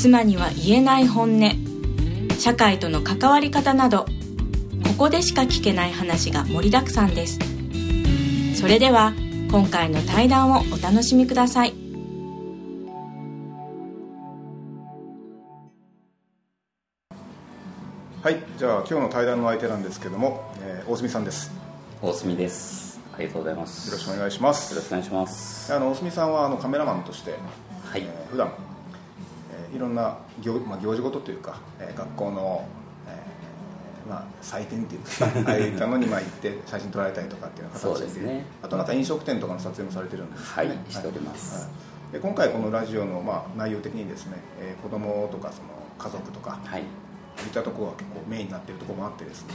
妻には言えない本音。社会との関わり方などここでしか聞けない話が盛りだくさんです。それでは今回の対談をお楽しみください。はい、じゃあ今日の対談の相手なんですけども、えー大隅さんです。大隅です。ありがとうございます。よろしくお願いします。よろしくお願いします。あの大隅さんはあのカメラマンとして、はい、えー普段、えーいろんな行,、まあ、行事ごとというか、えー学校の、えーまあ、祭典っていうか ああいったのにまあ行って写真撮られたりとかっていう形そうですね。あとなんか飲食店とかの撮影もされてるんですよね。はいしております。はい。で今回このラジオの、まあ、内容的にですね、えー子供とかその家族とか、はい。そういったところが結構メインになっているところもあってですね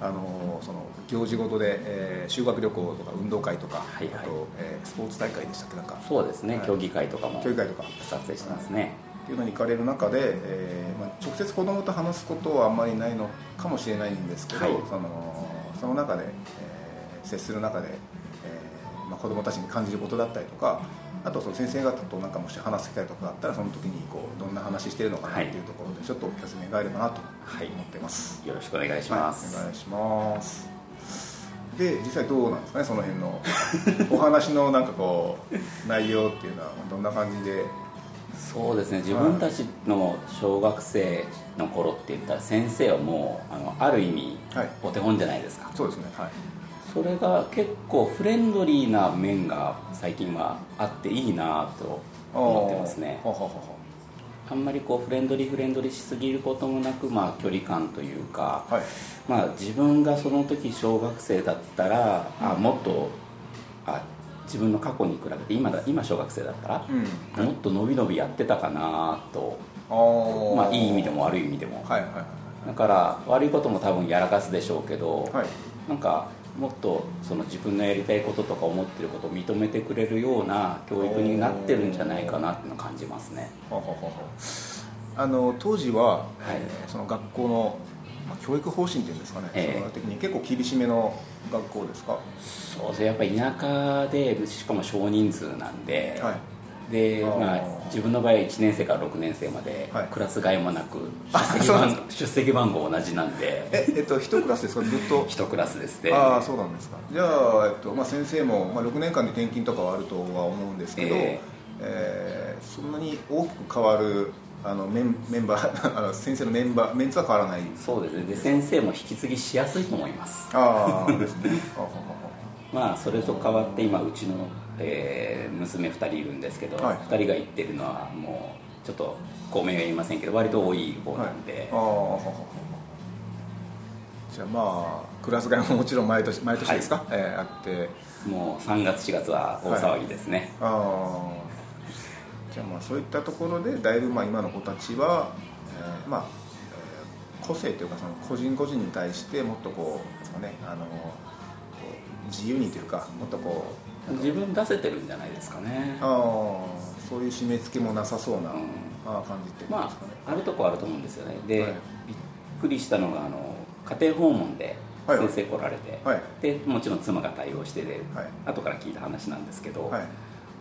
あのその行事ごとで、えー修学旅行とか運動会とか、はいはい。あと、えースポーツ大会でしたっけ？なんか。そうですね、はい。競技会とかも競技会とか。撮影してますね、っていうのに行かれる中で、えーまあ、直接子供と話すことはあんまりないのかもしれないんですけど、はい。そのその中で、えー接する中で、えーまあ、子供たちに感じることだったりとかあとその先生方となんかもし話す機会とかあったらその時にこうどんな話してるのかなっていうところでちょっとお聞かせ願えればなとはい思ってます。よろしくお願いします、はい、お願いします。で実際どうなんですかねその辺のお話のなんかこう内容っていうのはどんな感じでそうですね。自分たちの小学生の頃って言ったら先生はもうあのある意味はい。お手本じゃないですか、そうですね。はい。それが結構フレンドリーな面が最近はあっていいなと思ってますね。あんまりこうフレンドリーフレンドリーしすぎることもなく、まあ、距離感というか、はい。まあ、自分がその時小学生だったら、あもっとあ自分の過去に比べて今だ今小学生だったら、うん。もっと伸び伸びやってたかなと、まあ、いい意味でも悪い意味でも、はいはいはだから悪いことも多分やらかすでしょうけど、いはい。なんかもっとその自分のやりたいこととか思ってることを認めてくれるような教育になってるんじゃないかなっていうのを感じますね。あの当時は、はい。えーその学校の、まあ、教育方針っていうんですかね、ええ。その的に。結構厳しめの学校ですか？そうですね。やっぱり田舎でしかも少人数なんで、はい。でまあ、自分の場合は1年生から6年生まではい。クラス替えもなくあ出席番出席番号同じなんで。ええっと一クラスですか？ずっと？1クラスですね。ああそうなんですか。じゃあ、えっとまあ、先生も、まあ、6年間で転勤とかはあるとは思うんですけど、え。えーそんなに大きく変わるあのメンメンバーあの先生のメンバーメンツは変わらない。そうですね。で先生も引き継ぎしやすいと思います。ああですねまあそれと変わって今うちの、えー娘2人いるんですけど、はい。2人が行ってるのはもうちょっと公明は言いませんけど割と多い方なんで、ははああはははじゃあまあクラス替えももちろん毎年毎年ですか、えーあって。もう3月4月は大騒ぎですね、ああじゃあまあそういったところでだいぶまあ今の子たちは、えーまあ、えー個性というかその個人個人に対してもっとこうなんですかねあの自由にというかもっとこ自分出せてるんじゃないですかね。うああそういう締め付けもなさそうな、うん。ああ感じってまああるとこあると思うんですよね。で、はい。びっくりしたのがあの家庭訪問ではい。はい先生来られて、はい。でもちろん妻が対応してで、はい。後から聞いた話なんですけど、はい。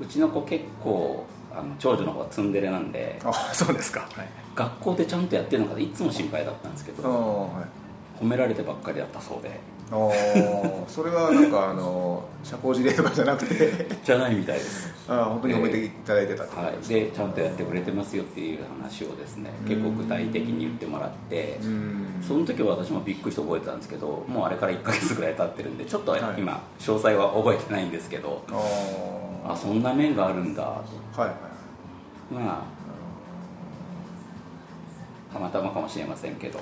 うちの子結構あの長女の方はツンデレなんであそうですか。はい。学校でちゃんとやってるのかいつも心配だったんですけどはい。褒められてばっかりだったそうで。あーそれはなんかあの社交辞令とかじゃなくて。じゃないみたいです。あー本当に褒めていただいてたってことはい、でちゃんとやってくれてますよっていう話をですね結構具体的に言ってもらってうん。その時は私もびっくりして覚えてたんですけどもうあれから1ヶ月ぐらい経ってるんでちょっとはい。今詳細は覚えてないんですけどああそんな面があるんだ。とあはいはい。まあたまたまかもしれませんけど。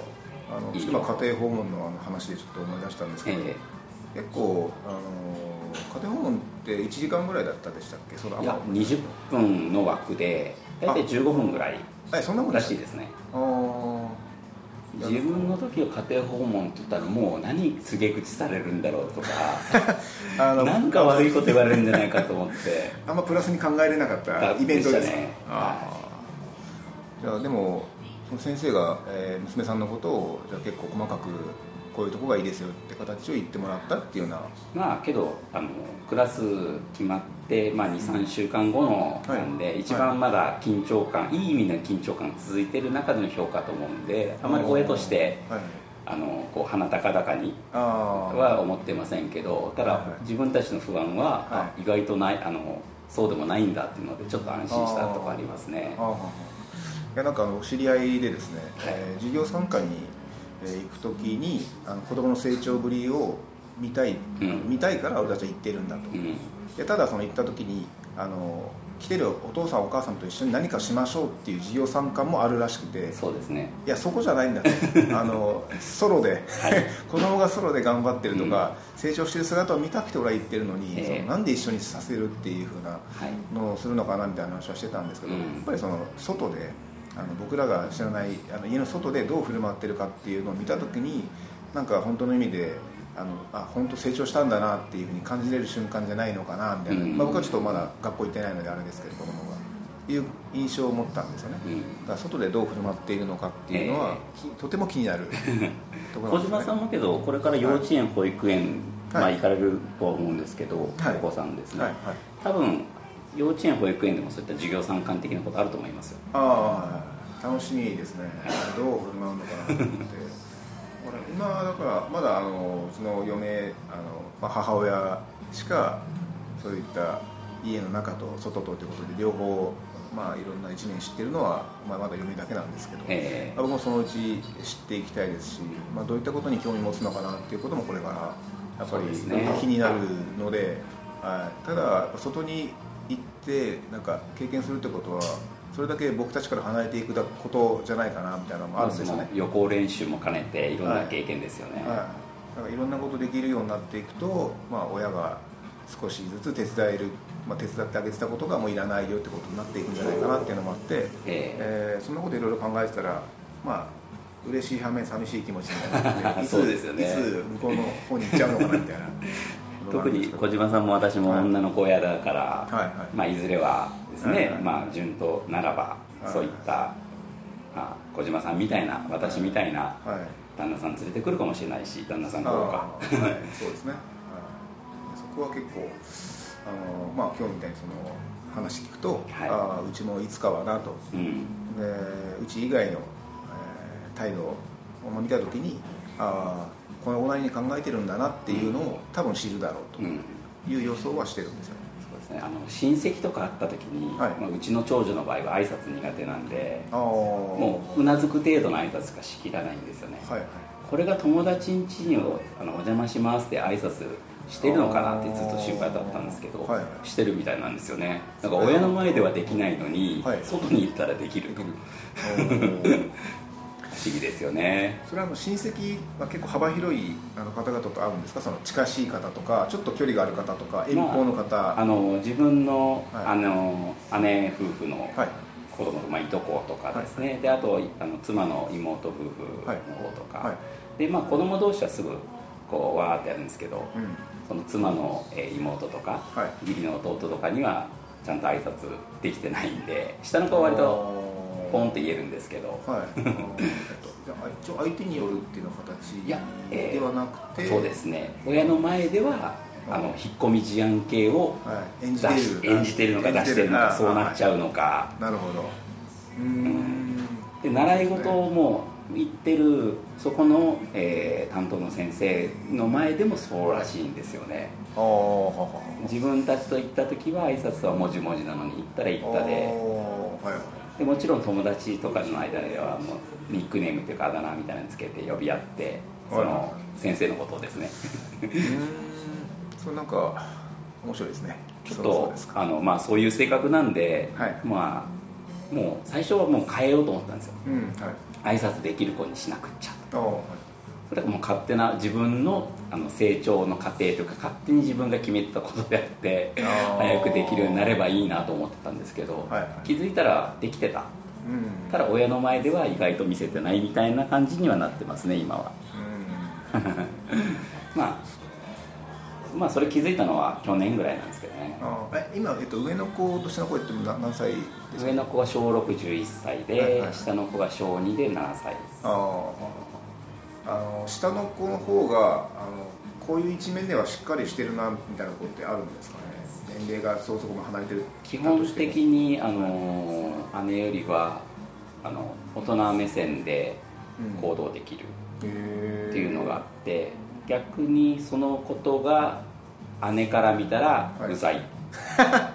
あの今家庭訪問の話でちょっと思い出したんですけど、え結構あの家庭訪問って1時間ぐらいだったでしたっけ？そのえいや20分の枠で大体15分ぐらいえそんなもんらしいですね。あー自分の時は家庭訪問って言ったらもう何告げ口されるんだろうとか あのなんか悪いこと言われるんじゃないかと思って。あんまプラスに考えれなかったイベントです。ね。じゃあでもその先生が、えー娘さんのことをじゃあ結構細かくこういうとこがいいですよって形を言ってもらったっていうような。まあけどあのクラス決まって、まあ、23週間後のはいなんで、一番まだ緊張感、い、い意味の緊張感が続いてる中での評価と思うんであまり親としてはい。あのこう鼻高々には思ってませんけどただ、はいはい。自分たちの不安は、はあ意外とないあのそうでもないんだっていうのでちょっと安心したとかありますね。いやなんかあの知り合いでですね、はい。えー授業参観に、えー行く時にあの子供の成長ぶりを見たい、うん。見たいから俺たちは行ってるんだと、うん。でただその行った時にあの来てるお父さんお母さんと一緒に何かしましょうっていう授業参観もあるらしくて。そうですね。いやそこじゃないんだ。と あのソロで、子供がソロで頑張ってるとか、成長してる姿を見たくて俺は言ってるのに、ええ。そのなんで一緒にさせるっていうふうなはいのをするのかなみたいな話はしてたんですけど、うん。やっぱりその外であの僕らが知らないあの家の外でどう振る舞ってるかっていうのを見た時になんか本当の意味であのあ本当成長したんだなっていうふうに感じれる瞬間じゃないのかなみたいな、うん。まあ、僕はちょっとまだ学校行ってないのであれですけど子供がいう印象を持ったんですよね、うん。だから外でどう振る舞っているのかっていうのは、きとても気になるところ 小島さんもけどこれから幼稚園、保育園、まあ、はい。行かれるとは思うんですけど、はい。お子さんですね、はい。はい。多分幼稚園保育園でもそういった授業参観的なことあると思いますよ。ああ楽しみですね。どう振る舞うのかなと思って。俺今だからまだあのうちの嫁あの、まあ、母親しかそういった家の中と外とということで両方まあいろんな一面知ってるのは、まあ、まだ嫁だけなんですけど、えまあ僕もそのうち知っていきたいですし、まあ、どういったことに興味持つのかなっていうこともこれからやっぱりね。気になるので、はい、ただ外に行ってなんか経験するってことはそれだけ僕たちから離れていくことじゃないかなみたいなのもあるんですよね、予行練習も兼ねていろんな経験ですよね、はい、だからいろんなことできるようになっていくと、まあ、親が少しずつ手伝える、まあ、手伝ってあげてたことがもういらないよってことになっていくんじゃないかなっていうのもあって、ええ。ーそんなこといろいろ考えてたらまあ嬉しい反面寂しい気持ちになって そうですよね。いつ向こうの方に行っちゃうのかなみたいな 特に小島さんも私も女の子親だから、はいはい。まあ、いずれはですね、はいはい。まあ、順当ならば、い。そういった、まあ、小島さんみたいな私みたいなはい。旦那さん連れてくるかもしれないし旦那さんあどうかそうですね、はい、そこは結構あの、まあ、今日みたいにその話聞くと、はい。あーうちもいつかはなと。うん。でうち以外の、えー態度を見た時にああこの同じに考えてるんだなっていうのを多分知るだろううん。という予想はしてるんですよ、そうですね。あの親戚とか会った時に、はい。まあ、うちの長女の場合は挨拶苦手なんでああもううなずく程度の挨拶しかしきらないんですよね、はいはい。これが友達ん家におあのお邪魔しますって挨拶してるのかなってずっと心配だったんですけど、はい。はいしてるみたいなんですよね。なんか親の前ではできないのに、はい。外に行ったらできると。おー。不思議ですよね。それはあの親戚は結構幅広いあの方々と会うんですか？その近しい方とかちょっと距離がある方とか遠方の方、あの自分の,、はい。あの姉夫婦のはい。子供、まあ、いとことかですね、であとあの妻の妹夫婦の方とか、はい。はい。でまあ子供同士はすぐこうわーってやるんですけど、うん。その妻のえー妹とか、は義理の弟とかにはちゃんと挨拶できてないんで下の子は割とポンって言えるんですけど。はい。えっとじゃあ一応相手によるっていうの形いやえーではなくて、そうですね。親の前ではあの引っ込み思案系をはい、演出じているし演じてるのか。出してるのかそうなっちゃうのか。なるほど。うーん。で習い事をもう行ってるそこの、えー担当の先生の前でもそうらしいんですよね。自分たちと行った時は挨拶はもじもじなのに行ったら行ったで。はいでもちろん友達とかの間ではもうニックネームっていうかあだ名みたいなのつけて呼び合ってそはい。の先生のことをですね。うーん。それなんか面白いですね。ちょっとあの、まあ、そういう性格なんで、はい。まあもう最初はもう変えようと思ったんですよ。うんはい。挨拶できる子にしなくっちゃああはいこれはもう勝手な自分のあの成長の過程というか勝手に自分が決めてたことであって早くできるようになればいいなと思ってたんですけど、はいはい。気づいたらできてた。うん。ただ親の前では意外と見せてないみたいな感じにはなってますね今は。うん。まあまあそれ気づいたのは去年ぐらいなんですけどね。え今、えっと、上の子と下の子ってな何歳ですか？上の子が小611歳で、はいはい下の子が小2で7歳です。あーあの下の子の方があのこういう一面ではしっかりしてるなみたいなことってあるんですかね？年齢がそこそこも離れてる基本的にあの姉よりはあの大人目線で行動できるっていうのがあって逆にそのことが姉から見たらはい。うざい、あ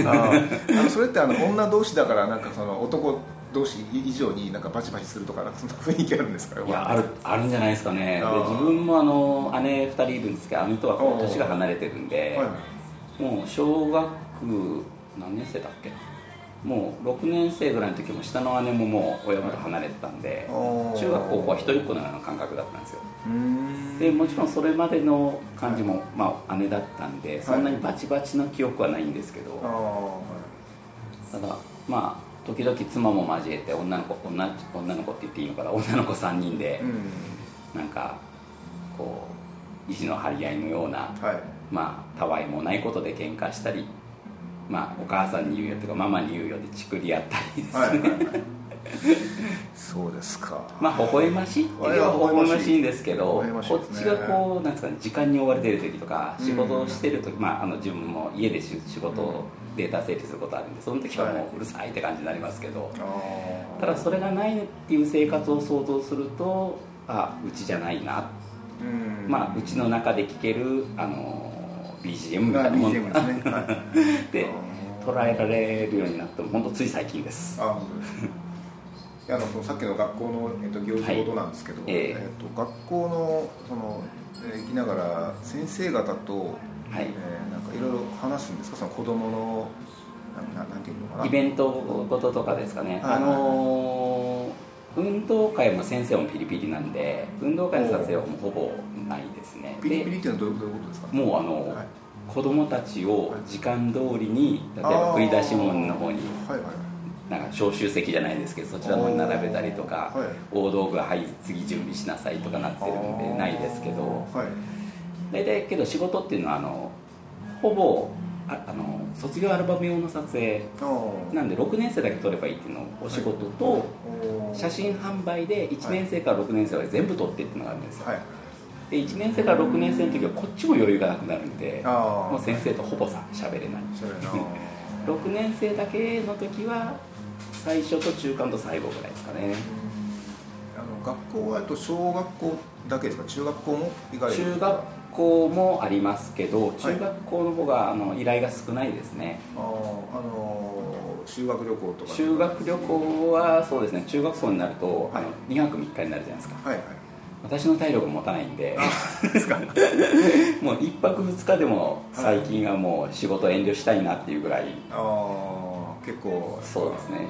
ー。あのそれってあの女同士だからなんかその男同士以上になんかバチバチするとかそんな雰囲気あるんですか？いやあるあるんじゃないですかね。自分もあの姉2人いるんですけど姉とは年が離れてるんで、はいもう小学何年生だっけ？もう6年生ぐらいの時も下の姉ももう親元離れてたんで、おー。中学高校は一人っ子のような感覚だったんですよ。でもちろんそれまでの感じも、まあ、姉だったんでそんなにバチバチの記憶はないんですけど、ただまあ時々妻も交えて女の子女女の子って言っていいのかな？女の子3人でうん。なんかこう意地の張り合いのようなはい。まあたわいもないことで喧嘩したりまあお母さんに言うよとかママに言うよでチクり合ったりですね、はいはいはい。そうですか。まあ微笑ましいっていう微微笑ましいんですけど微笑ましい。こっちがこうなんですかね時間に追われてる時とかうん仕事をしてる時、まああの自分も家でし仕事をデータ整理することあるんでその時はもはいううるさいって感じになりますけど、あー。ただそれがないっていう生活を想像するとあうちじゃないな、うん。まあうちの中で聴けるあの BGM みたがいなもの。BGM ですね、はい、で捉えられるようになったの本当つい最近です。あのそのさっきの学校の、えっと、行事ごとなんですけど、はいえええっと、学校のその、えー行きながら先生方と、はい。えーなんかいろいろ話すんですか？その子供のなななんていうのかな？イベントごととかですかね、はいあのー運動会も先生もピリピリなんで運動会の撮影はもうほぼないですね。ピリピリでっていうのはどういうことですか？もうあの、はい。子供たちを時間通りに例えば繰り出し門の方にはいはい。なんか招集席じゃないですけどそちらの方に並べたりとか、はい。大道具がはい次準備しなさいとかなってるんでないですけどはい大体けど仕事っていうのはあのほぼああの卒業アルバム用の撮影。なんで6年生だけ撮ればいいっていうのをお仕事と写真販売で1年生から6年生まで全部撮ってっていうのがあるんですよ、はい。で1年生から6年生の時はこっちも余裕がなくなるんでもう先生とほぼさ喋れない。それな6 年生だけの時は最初と中間と最後ぐらいですかね。あの学校はえっと小学校だけですか？中学校も行かれる中学校もありますけど中学校の方があの依頼が少ないですね。あーあの修学旅行とか。修学旅行はそうですね。中学校になるとあの2泊3日になるじゃないですか。はいはい。私の体力持たないんで。ですか。もう1泊2日でも最近はもう仕事遠慮したいなっていうぐらい。ああ結構そうですね。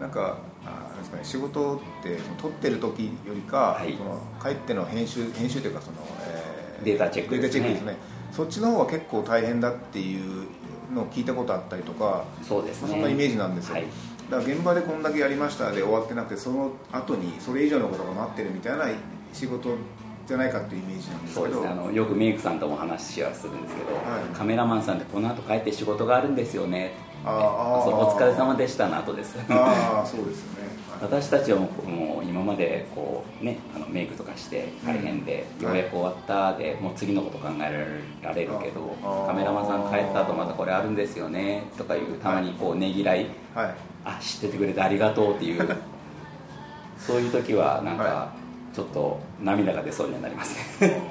なんかあですかね。仕事って撮ってる時よりか、はい。その帰っての編集編集というかその、えデータチェックですね。ね。そっちの方は結構大変だっていうのを聞いたことあったりとか、そうですね。まあそんなイメージなんですよ、はい。だから現場でこんだけやりましたで終わってなくてその後にそれ以上のことが待ってるみたいな仕事じゃないかっていうイメージなんですけど。ね。あのよくメイクさんとも話はするんですけど、はい。カメラマンさんってこの後帰って仕事があるんですよね。あー。あーそうお疲れ様でしたの後です。ああそうですよね私たちはもうもう今までこう、ね、あのメイクとかして大変で、うん。ようやく終わったでもう次のこと考えられるけどカメラマンさん帰った後またこれあるんですよねとかいうたまにこうねぎらい。はい。あ知っててくれてありがとうっていう。そういう時はなんはかちょっと涙が出そうにはなりますね。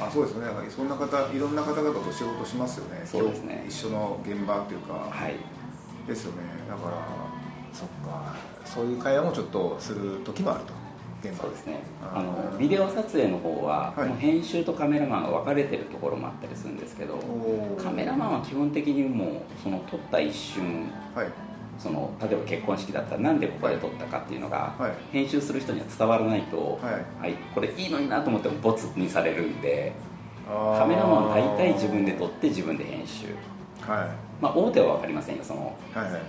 あそうですね。そんな方いろんな方々と仕事しますよね。そうですね。一緒の現場っていうか、はい。ですよね。だからそっかそういう会話もちょっとする時もあると現場そうですね。あのビデオ撮影の方は、はい。もう編集とカメラマンが分かれてるところもあったりするんですけどカメラマンは基本的にもうその撮った一瞬はい。その例えば結婚式だったらなんでここで撮ったかっていうのが、はい。編集する人には伝わらないと、はい。これいいのになと思ってもボツにされるんでカメラマンは大体自分で撮って自分で編集はいまあ大手は分かりませんよそのはいはい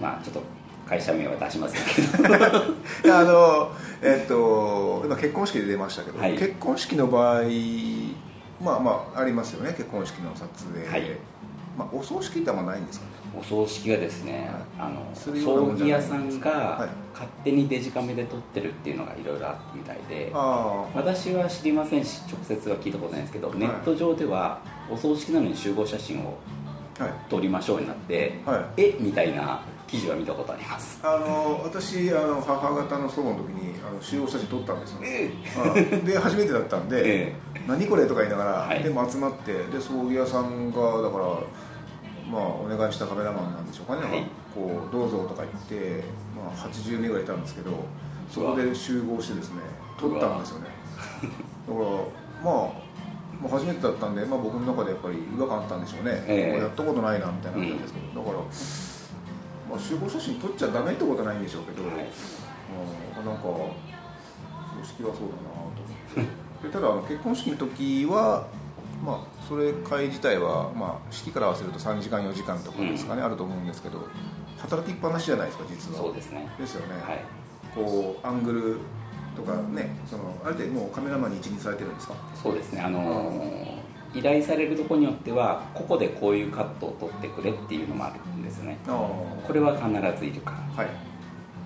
まあちょっと会社名は出しませんけど。あのえっと今結婚式で出ましたけど、はい。結婚式の場合まあまあありますよね結婚式の撮影、はい。まあ、お葬式ってあんまないんですかね？お葬式がですね、あのするようなも葬儀屋さんはい。が勝手にデジカメで撮ってるっていうのがいろいろあったみたいでああ私は知りませんし直接は聞いたことないんですけど、い。ネット上ではお葬式なのに集合写真をはい。撮りましょうになって、はい。えみたいな記事は見たことあります。あの私あの母方の祖母の時にあの集合写真撮ったんですよ、えはいで初めてだったんで、え何これとか言いながら、はい。でも集まってで葬儀屋さんがだからまあお願いしたカメラマンなんでしょうかね、はい。こうどうぞとか言って、まあ、80名ぐらいいたんですけどそこで集合してですね撮ったんですよね。だからまあまあ初めてだったんで、まあ、僕の中でやっぱり違和感あったんでしょうね、ええ。やったことないなみたいな感じですけど、だから、まあ、集合写真撮っちゃダメってことはないんでしょうけど、はい。うんなんか葬式はそうだなと思って。でただ結婚式の時はまあそれ会自体は、まあ、式から合わせると3時間4時間とかですかね、あると思うんですけど働きっぱなしじゃないですか実は。そうですね。ですよね、はい。こうアングルとかねそのあれでもうカメラマンに一任されてるんですか？そうですね。あのー依頼されるところによってはここでこういうカットを撮ってくれっていうのもある。んですよねこれは必ずいるかはい。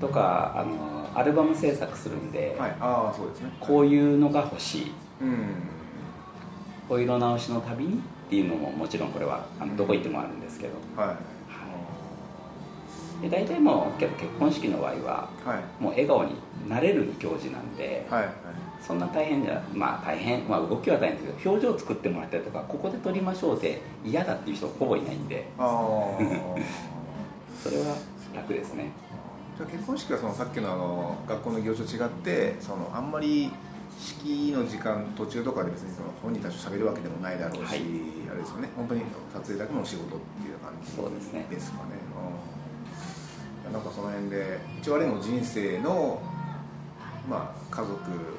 とかあのーアルバム制作するんで、はい。ああそうですね。こういうのが欲しい。うん。お色直しのたびにっていうのももちろんこれはあのどこ行ってもあるんですけど、はい。で大体もう結婚式の場合ははい。もう笑顔になれる行事なんで、はいはいそんな大変じゃまあ大変、まあ、動きは大変ですけど表情作ってもらったりとかここで撮りましょうで嫌だっていう人ほぼいないんで。ああ それは楽ですね。じゃあ結婚式はそのさっきのあの学校の行事と違ってそのあんまり式の時間途中とかで別にその本人たちと喋るわけでもないだろうし、はい。あれですよね。本当に撮影だけのお仕事っていう感じそうですね。ですかね。うん。なんかその辺で一応あれも人生のまあ家族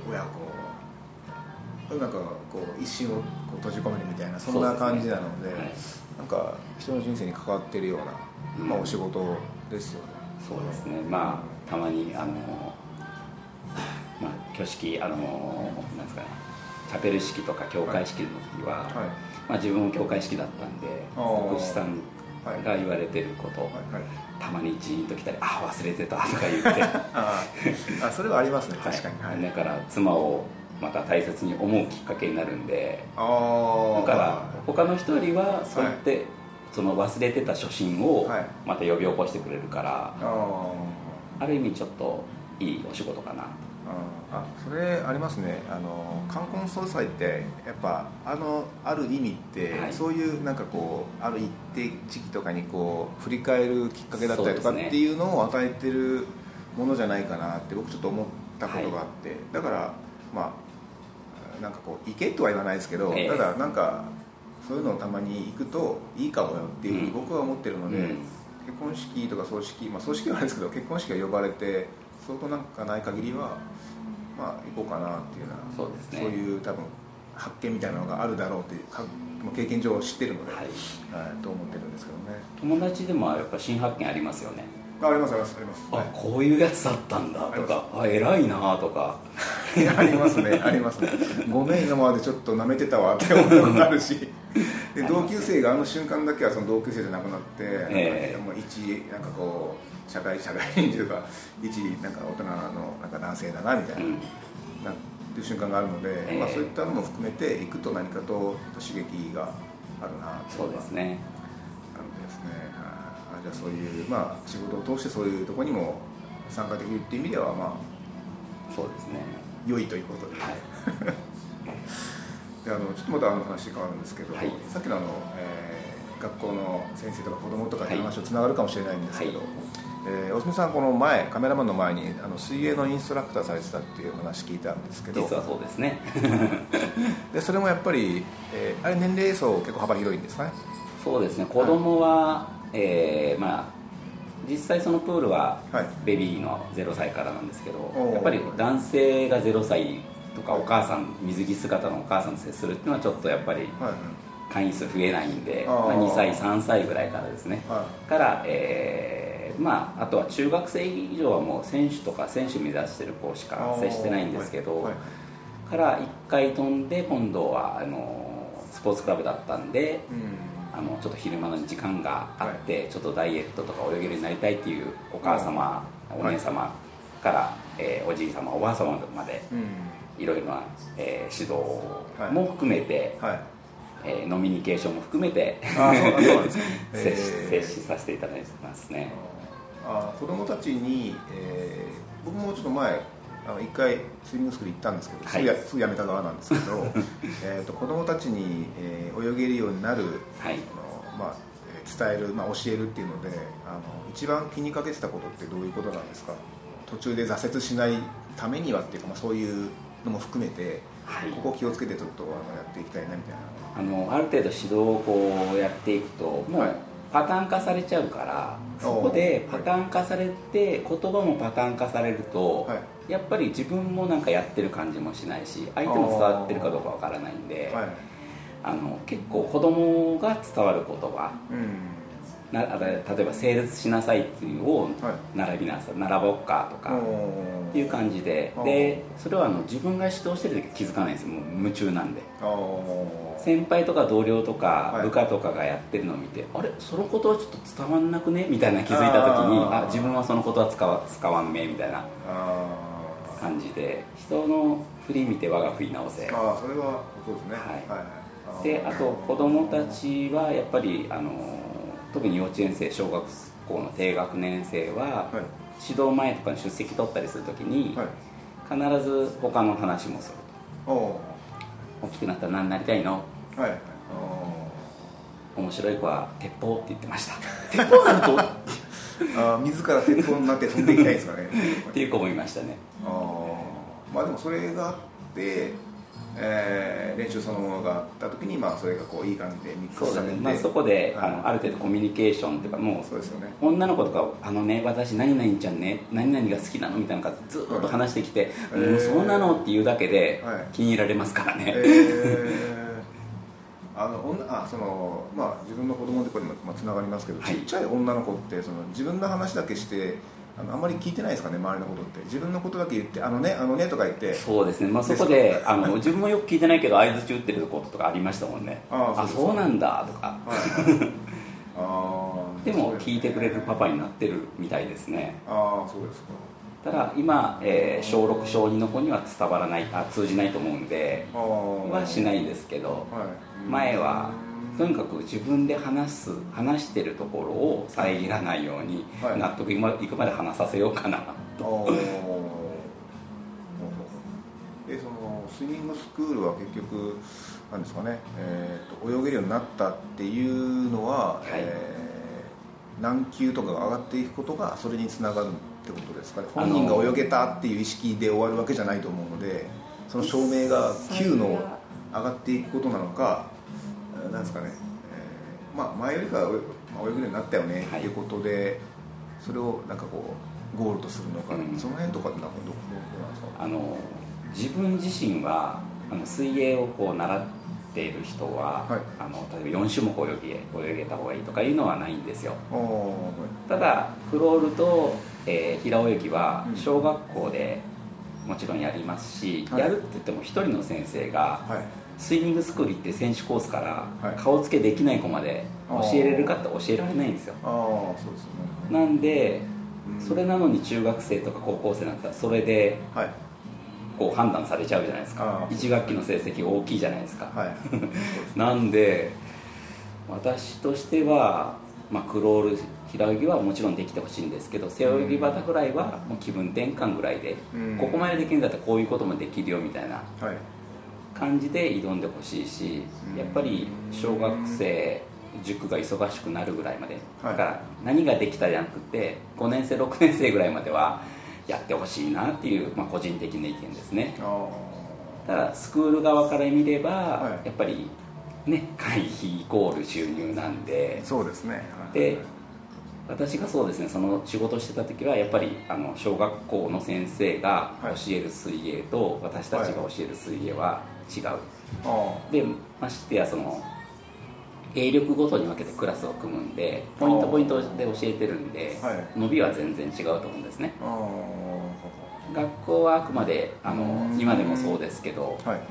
親子。なんかこう一瞬をこう閉じ込めるみたいなそんな感じなのでね。はい。なんか人の人生に関わってるような、まあ、お仕事ですよね、そうですね。まあたまにあのまあ挙式あのなんですかね。チャペル式とか教会式の時は、はい。まあ、自分も教会式だったんで牧師さんが言われてること、はいはい。たまにジーンと来たり「あ忘れてた」とか言って。あそれはありますね確かに、はい。だから妻をまた大切に思うきっかけになるんで。だから他の人よりはそうやって、その忘れてた初心をはい。また呼び起こしてくれるから、ああ。る意味ちょっといいお仕事かなーあそれありますね。あの冠婚葬祭ってやっぱあのある意味って、はい。そういうなんかこうある一定時期とかにこう振り返るきっかけだったりとかっていうのを与えてるものじゃないかなって僕ちょっと思ったことがあって、だからまあなんかこう行けとは言わないですけど、ええ。ただなんかそういうのをたまに行くといいかもよっていうふうに僕は思ってるので、うん。結婚式とか葬式、まあ、葬式はあれですけど結婚式が呼ばれて相当なんかない限りはまあ行こうかなっていうようなそうですね。そういう多分発見みたいなのがあるだろうっていうかもう経験上知ってるので、はい。はいと思ってるんですけどね。友達でもやっぱ新発見ありますよね。あありますありますあります、あはいこういうやつだったんだとか。あ偉いなとか。ありますねありますね。ごめん今までちょっと舐めてたわって思ったことあるし。で同級生があの瞬間だけはその同級生じゃなくなって、ええ。なんかもう一なんかこう社会社会人というか一なんか大人のなんか男性だなみたいな,、うん。なっていう瞬間があるので、ええ。まあ、そういったのも含めて行くと何かと刺激があるなっていそうですね。なのでですね。ああじゃあそういう、まあ、仕事を通してそういうところにも参加できるっていう意味ではまあそうですね。良いということで,、はい。であのちょっとまたあの話変わるんですけど、はい。さっきのあの、えー学校の先生とか子供とかって話とつながるかもしれないんですけど、はいえー大隅さんこの前カメラマンの前にあの水泳のインストラクターされてたっていう話聞いたんですけど。実はそうですね。でそれもやっぱり、えーあれ年齢層結構幅広いんですかね？そうですね。子供は、えーまあ実際そのプールははい。ベビーの0歳からなんですけど、おー。やっぱり男性が0歳とかお母さん水着姿のお母さんと接するっていうのはちょっとやっぱりはい。会員数増えないんでまあ、2歳3歳ぐらいからですね。はから、えーまあ、あとは中学生以上はもう選手とか選手目指してる子しいか接してないんですけど、はいはい。から1回飛んで今度はあのスポーツクラブだったんでうん。あのちょっと昼間の時間があって、ちょっとダイエットとか泳げるようになりたいっていうお母様、うん。お姉様から、えーおじい様おばあ様までうん。いろいろな、えー指導も含めて、はい。えーノミニケーションも含めて 接しさせていただいてますねあ子供たちに、えー僕もちょっと前あの一回スイミングスクール行ったんですけど、はい。すぐやすぐやめた側なんですけど えーと子供たちに、えー泳げるようになる、はい。あのまあ、えー伝える、まあ、教えるっていうのであの一番気にかけてたことってどういうことなんですか？途中で挫折しないためにはっていうか、まあ、そういうのも含めて、はい。ここ気をつけてちょっとあのやっていきたいなみたいな。あのある程度指導をこうやっていくともはい。うパターン化されちゃうからそこでパターン化されて言葉もパターン化されると、はい。やっぱり自分もなんかやってる感じもしないし相手も伝わってるかどうかわからないんではい。あの結構子供が伝わる言葉うんなあ例えば「整列しなさい」っていうのをはい。並びなさい並ぼっかとかおっていう感じで。でそれはあの自分が指導してる時気づかないんですよ。もう夢中なんで。先輩とか同僚とかはい。部下とかがやってるのを見て、あれ？そのことはちょっと伝わんなくね？みたいな気づいた時にあ自分はそのことは使わ使わんめみたいな。あ感じで。人の振り見て我が振り直せ。ーあーそれはそうですね。はい。はいであと子供たちはやっぱりあの特に幼稚園生小学校の低学年生は、はい。指導前とかに出席取ったりするときに、はい。必ず他の話もすると。大きくなった？ら何になりたいの？ーはい。面白い子は鉄砲って言ってました 鉄砲なると？っあー自ら鉄砲になって飛んでいきたいですかね。ていう子もいましたね。あー。まあでもそれがあって、えー練習そのものがあった時にまあそれがこういい感じでミックスされてそね、まあ、そこで、はい。あのある程度コミュニケーションというかもうそうですよね女の子とか「あのね私何々ちゃんね何々が好きなの?」みたいなのがずっと話してきて「はい。もうそうなの?」っていうだけではい。気に入られますからね、えー、あの女あそのまあ自分の子供でこれもまあつながりますけど、はい。ちっちゃい女の子ってその自分の話だけしてあのあんまり聞いてないですかね周りのことって。自分のことだけ言って「あのねあのね」とか言って。そうですね、まあ、そこであの自分もよく聞いてないけど相づち打ってることとかありましたもんね。あああそうなんだとか。はい。あー でも聞いてくれるパパになってるみたいですね。ああそうですか。ただ今、えー小6小2の子には伝わらないあ通じないと思うんではしないですけどはい。前はとにかく自分で話す話してるところを遮らないようにはい。納得いくまで話させようかな。あー。でそのスイミングスクールは結局なんですかね、えーと泳げるようになったっていうのは、い。えー何級とかが上がっていくことがそれにつながるってことですかね。本人が泳げたっていう意識で終わるわけじゃないと思うのでその証明が級の上がっていくことなのかえーなんですかね、えーまあ、前よりかは泳,、まあ、泳げるようになったよね。っていうことで、それをなんかこうゴールとするのか、うん。その辺とかってなんかどどうなんですか？あの自分自身はあの水泳をこう習っている人は、はい。あの例えば4種目泳げ泳げた方がいいとかいうのはないんですよ。あーただクロールと、えー平泳ぎはうん。小学校でもちろんやりますし、はい。やるって言っても一人の先生がはいスイミングスクール行って選手コースからはい。顔つけできない子まで教えれるかって教えられないんですよ。ああそうですよね。なんでうん。それなのに中学生とか高校生になったらそれではい。こう判断されちゃうじゃないですあかー1学期の成績大きいじゃないですか、はい。なんで私としては、まあ、クロール平泳ぎはもちろんできてほしいんですけど背泳ぎバタフライはもう気分転換ぐらいで、うん。ここまでできるんだったらこういうこともできるよみたいなはい感じで挑んでほしいしうん。やっぱり小学生塾が忙しくなるぐらいまで、はい。だから何ができたじゃなくて5年生6年生ぐらいまではやってほしいなっていう、まあ、個人的な意見ですね。あただスクール側から見れば、はい。やっぱりね会費イコール収入なんであそうですね。はい。で私がそうですねその仕事してた時はやっぱりあの小学校の先生が教える水泳と私たちが教える水泳は違う、あでましてやその泳力ごとに分けてクラスを組むんでポイントポイントで教えてるんで、はい。伸びは全然違うと思うんですね。学校はあくまであのうん。今でもそうですけどあはい。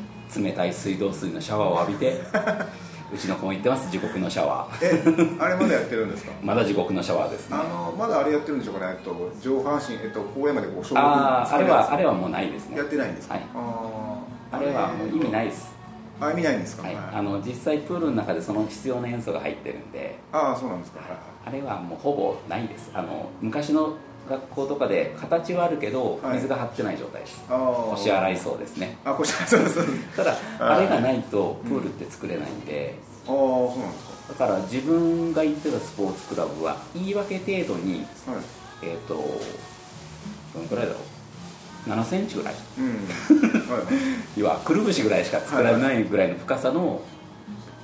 冷たい水道水のシャワーを浴びて うちの子も言ってます地獄のシャワー。えあれまだやってるんですか？まだ地獄のシャワーですね。あのまだあれやってるんでしょうかねえっと上半身えっと公園までこう消あああれはあれははもうないですね。やってないんですか？はい。あー。あれはもう意味ないです。あ意味ないんですか？はい、はい。あの実際プールの中でその必要な塩素が入ってるんで。ああそうなんですか。はい。あれはもうほぼないです。あの昔の学校とかで形はあるけどはい。水が張ってない状態です、ああ腰洗いそうですね。あ腰洗いそうです。ただはい。あれがないとプールって作れないんで、ああそうなんですだから自分が行ってたスポーツクラブは言い訳程度にかはい。えっ、とどのくらいだろう。7センチぐらい。うん。はい。要はくるぶしぐらいしか作られないぐらいの深さの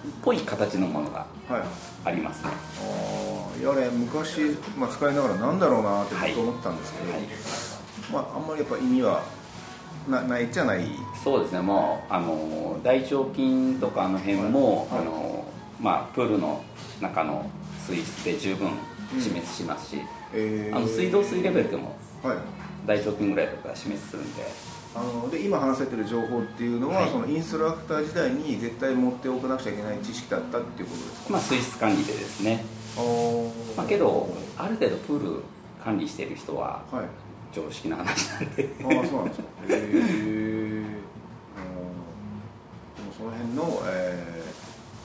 っぽい形のものがはい。ありますね。ああいやれ昔、まあ、使いながらなんだろうなってずっと思ったんですけど、はいまああんまりやっぱ意味はなないじゃないそうですねもうあの大腸筋とかあの辺も、はいあのまあ、プールの中の水質で十分死滅しますし、えーあの水道水レベルでも大腸筋ぐらいだったら死滅するんであので今話されてる情報っていうのは、はいそのインストラクター時代に絶対持っておかなくちゃいけない知識だったっていうことですかまあ水質管理でですね、まあ、けどある程度プール管理してる人ははい。常識な話なんで。ああそうなんですかへえでもその辺の、えー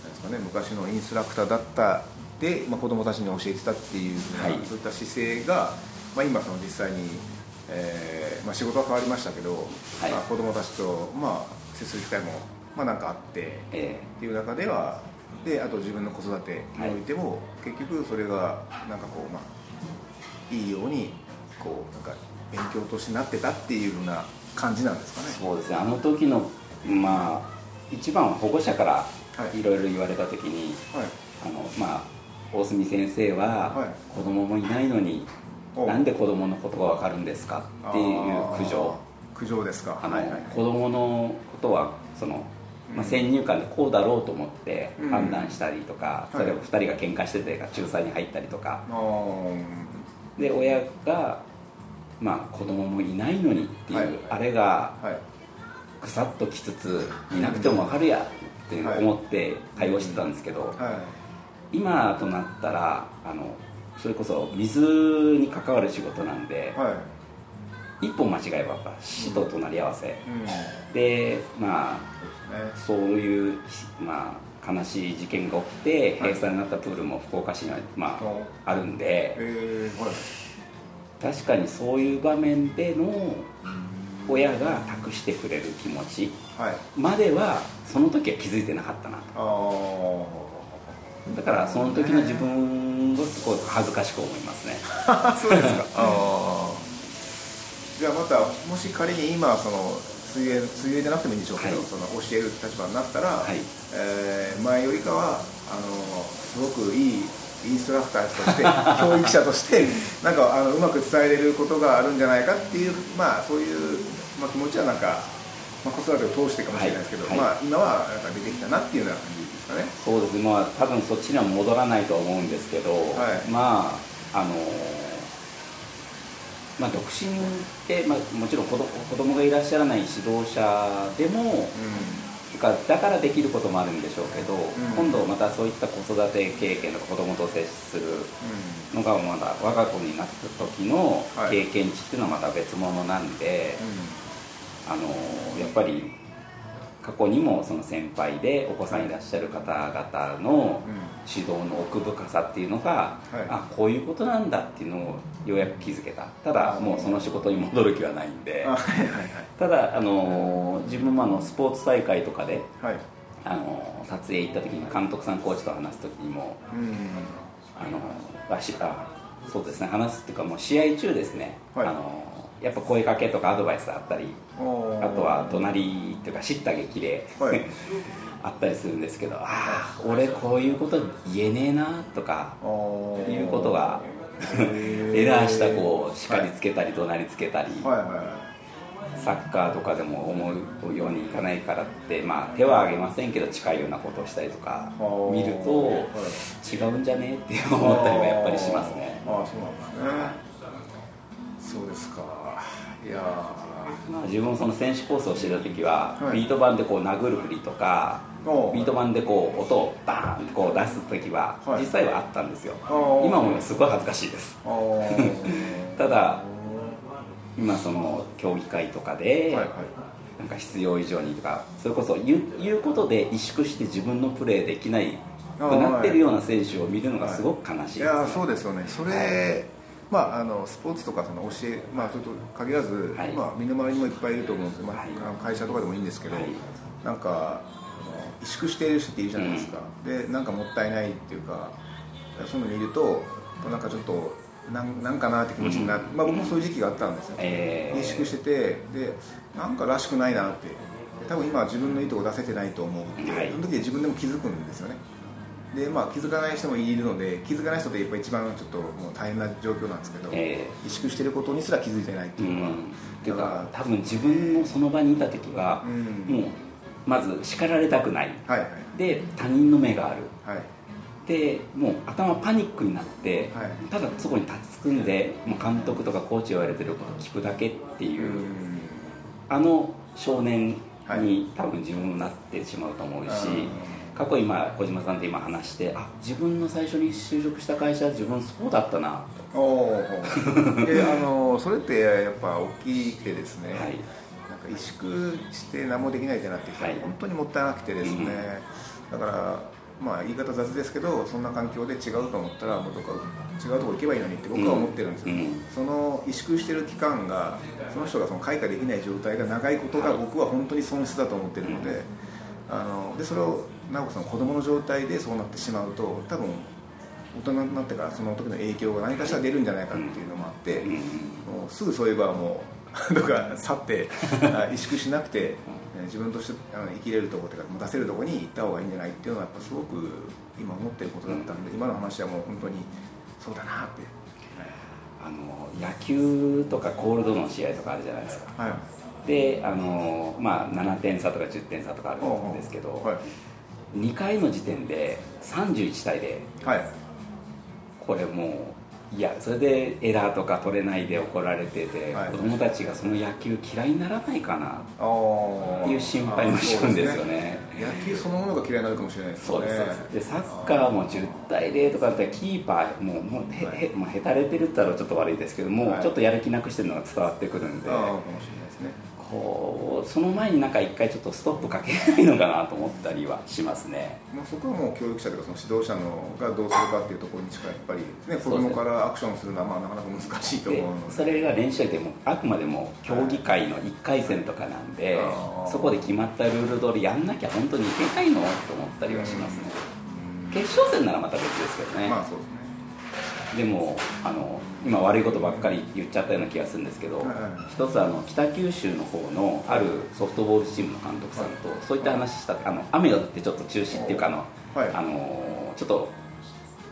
なんですかね、昔のインストラクターだったで、まあ、子供たちに教えてたっていうはい。そういった姿勢が、まあ、今その実際に、えーまあ、仕事は変わりましたけど、はい。まあ、子供たちと、まあ、接する機会も、まあ、なんかあってえ。っていう中ではであと自分の子育てにおいても、結局それがなんかこうまあいいようにこうなんか勉強としてなってたっていうふうな感じなんですかね。そうですね。あの時のまあ一番は保護者からはい。いろいろ言われた時に、はい。あのまあ大隅先生ははい。子供もいないのに、おなんで子供のことがわかるんですかっていう苦情。苦情ですか。あの、はいはい。子供のことはその、まあ、うん先入観でこうだろうと思ってうん判断したりとか、はい。それを2人が喧嘩してて仲裁に入ったりとか。あー。で親が、まあ、子供もいないのにっていう、はい。あれがはい。ぐさっときつついなくてもわかるやって思って対応してたんですけど、は今となったらあのそれこそ水に関わる仕事なんでい、はい一歩間違えばやっぱ死と隣り合わせ。うん。でまあね。そういう、まあ、悲しい事件が起きてはい。閉鎖になったプールも福岡市には、まおあ、あるんで。えーはい。確かにそういう場面での親が託してくれる気持ちはい。まではその時は気づいてなかったな。とあだからその時の自分をすごい恥ずかしく思いますね。あ そうですかじゃあまたもし仮に今その水泳水泳じゃなくてもいいんでしょうけど、はい。その教える立場になったら、はい。えー前よりかはあのすごくいいインストラクターとして 教育者としてなんかあのうまく伝えれることがあるんじゃないかっていうまあそういう、まあ、気持ちはなんか、まあ、子育てを通してかもしれないですけど、はい。はいまあ今はなんか出てきたなっていうような感じですかね。そうですね。まあ多分そっちには戻らないとは思うんですけど、はい。まああのまあ独身って、まあ、もちろん子ど子供がいらっしゃらない指導者でもうかだからできることもあるんでしょうけど、ん。今度またそういった子育て経験とか子供と接するんうん。のがまだ我が子になった時のはい。経験値っていうのはまた別物なんで、あのやっぱり過去にもその先輩でお子さんいらっしゃる方々の指導の奥深さっていうのが、はい。あこういうことなんだっていうのをようやく気づけた。ただもうその仕事に戻る気はないんで。あはいはいはい。ただあの自分もあのスポーツ大会とかではい。あの撮影行った時に監督さんコーチと話す時にもうん。あのあしあそうですね話すっていうかもう試合中ですね、はい。あのやっぱ声かけとかアドバイスあったりあとは怒鳴りっていうか叱咤激励、はい。あったりするんですけどああ俺こういうこと言えねえなとかいうことがエラー。した子を叱りつけたり怒鳴りつけたり、サッカーとかでも思うようにいかないからって、まあ、手は挙げませんけど近いようなことをしたりとかー。見ると違うんじゃねって思ったりはやっぱりしますね。ああそうなんですね。そうですかいやまあ、自分もその選手コースをしてた時は、はい。ビート板でこう殴る振りとかビート板でこう音をバーンってこう出す時は、はい。実際はあったんですよ。今もすごい恥ずかしいです。ただ今その競技会とかで、はいはい。なんか必要以上にとかそれこそ言う言うことで萎縮して自分のプレーできないくなってるような選手を見るのがすごく悲しいです、ね。いやそうですよね。それ、まああのスポーツとかその教えまあそれと限らず、はい。まあ身の回りにもいっぱいいると思うんですけど、まあ会社とかでもいいんですけど、はい。なんか萎縮している人っているじゃないですか、でなんかもったいないっていうかそういうの見るとなんかちょっとなんなんかなって気持ちになって、まあ僕もそういう時期があったんですよ、えー。萎縮しててでなんからしくないなって。多分今は自分の意図を出せてないと思うって、はい。その時で自分でも気づくんですよねでまあ気づかない人もいるので気づかない人ってやっぱ一番ちょっともう大変な状況なんですけど、え萎縮してることにすら気づいてないってういうのは、ん。っていうか多分自分のその場にいた時は、うん。もうまず叱られたくない。はいはい。で他人の目がある。はい。でもう頭パニックになって、はい。ただそこに立ちつくんでもう監督とかコーチ言われてることを聞くだけっていう、うん。あの少年はい。に多分自分もなってしまうと思うし、あ過去今小島さんと今話してあ自分の最初に就職した会社自分そうだったなおおであのそれってやっぱ大きくてですね、と、はい、なんか萎縮して何もできないってなってきたらはい。本当にもったいなくてですね、だからまあ言い方雑ですけどそんな環境で違うと思ったらもうどっか違うとこ行けばいいのにって僕は思ってるんですよ、うん。その萎縮してる期間がその人がその開花できない状態が長いことが僕は本当に損失だと思ってるので,、あのでそれを直子さん子供の状態でそうなってしまうと多分大人になってからその時の影響が何かしら出るんじゃないかっていうのもあって、うんもうすぐそういえばもう とか去ってあ萎縮しなくて、えー自分として生きれるところとか出せるところに行った方がいいんじゃないっていうのはやっぱすごく今思ってることだったんで、今の話はもう本当にそうだなって、あの野球とかコールドの試合とかあるじゃないですか。はい。であの、まあ、7点差とか10点差とかあると思うんですけど、はい2回の時点で31対0はい。これもういやそれでエラーとか取れないで怒られてて、はい。子供たちがその野球嫌いにならないかな。っていう心配もしちゃうんですよね。野球そのものが嫌いになるかもしれないですよね。そうですでサッカーも10対0とかだったらキーパーもうもうへ、はい。へまあ、へたれてるって言ったらちょっと悪いですけども、はい。ちょっとやる気なくしてるのが伝わってくるんで。ああかもしれないですねこうその前になんか一回ちょっとストップかけないのかなと思ったりはしますね。まあ、そこはもう教育者とかその指導者のがどうするかっていうところにしかやっぱり、ね、子供からアクションするのはまあなかなか難しいと思でうので。それが練習でもあくまでも競技会の1回戦とかなんで、あーそこで決まったルール通りやんなきゃ本当にいけないの？と思ったりはしますね、うん。決勝戦ならまた別ですけどね、まあそうですねでもあの今悪いことばっかり言っちゃったような気がするんですけど、一つあの北九州の方のあるソフトボールチームの監督さんと、そういった話したあの雨が降ってちょっと中止っていうかあの、はい。あのちょっと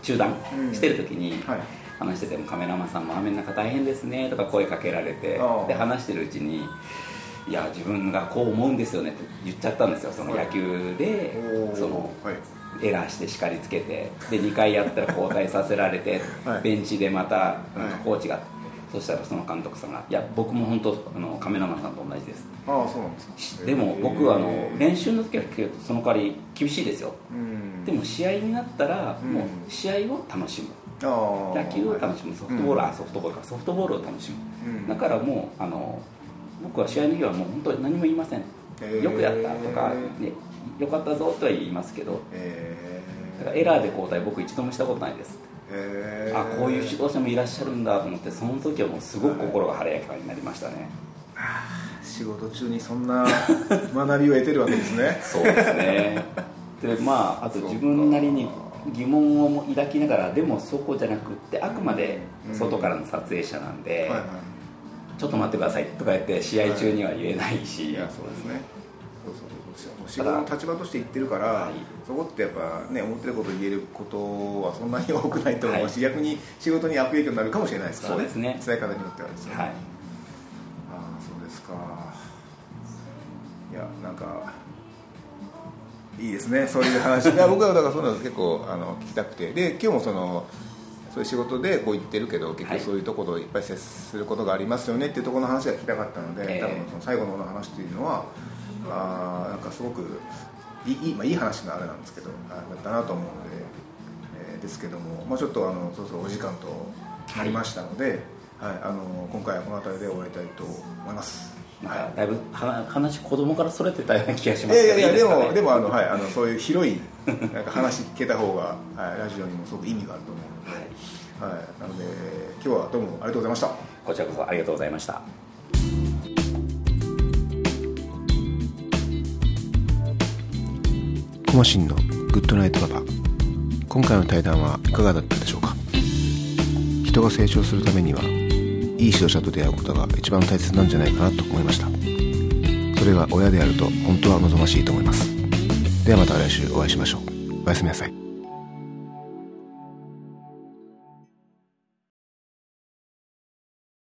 中断してる時に、はい。話しててもカメラマンさんも雨の中大変ですねとか声かけられてで話してるうちにいや自分がこう思うんですよねって言っちゃったんですよその野球でそのはいエラーして叱りつけてで2回やったら交代させられて、はい。ベンチでまたなんかはい。コーチが、そしたらその監督さんが「いや僕も本当あのカメラマンさんと同じです。ああそうなんです」か。でも僕はあの練習の時はその代わり厳しいですよ。うん。でも試合になったらうん。もう試合を楽しむ。野球を楽しむ。ソフトボール、うん。あソフトボールか。ソフトボールを楽しむ、うん。だからもうあの僕は試合の日はもう本当に何も言いません、よくやったとか、ね、よかったぞとは言いますけどえだからエラーで交代僕一度もしたことないです、ーえー。あこういう指導者もいらっしゃるんだと思ってその時はもうすごく心が晴れやかになりましたね。仕事中にそんな学びを得てるわけですね。そうですね。でまああと自分なりに疑問を抱きながらでもそこじゃなくってあくまで外からの撮影者なんで、はいはい。ちょっと待ってくださいとか言って試合中には言えないし、いやそうですね仕事の立場として言ってるから、はい、そこってやっぱね思ってること言えることはそんなに多くないと思う。し、はい、逆に仕事に悪影響になるかもしれないですからね。そうですね。伝え方によってはですね、はい、ああそうですか。いやなんかいいですね。そういう話。いや僕はだからそういうの結構あの聞きたくて。で今日もそのそういう仕事でこう言ってるけど結局そういうところをいっぱい接することがありますよねっていうところの話が聞きたかったので、多分その最後の話っていうのはあなんかすごくいい,、まあ、いい話のあれなんですけどだったなと思うので、えー、ですけども、まあ、ちょっとあのそろそろお時間となりましたので、はい、はい、あの今回はこの辺りで終わりたいと思います。なんかだいぶ話子供からそれてたような気がしますけどいやいやでもでもあの、はい、あのそういう広いなんか話聞けた方が、はい、ラジオにもすごく意味があると思うので、はい、はい、なので今日はどうもありがとうございました。こちらこそありがとうございましたマシンのグッドナイトパパ。今回の対談はいかがだったでしょうか？人が成長するためにはいい指導者と出会うことが一番大切なんじゃないかなと思いました。それが親であると本当は望ましいと思います。ではまた来週お会いしましょう。おやすみなさい。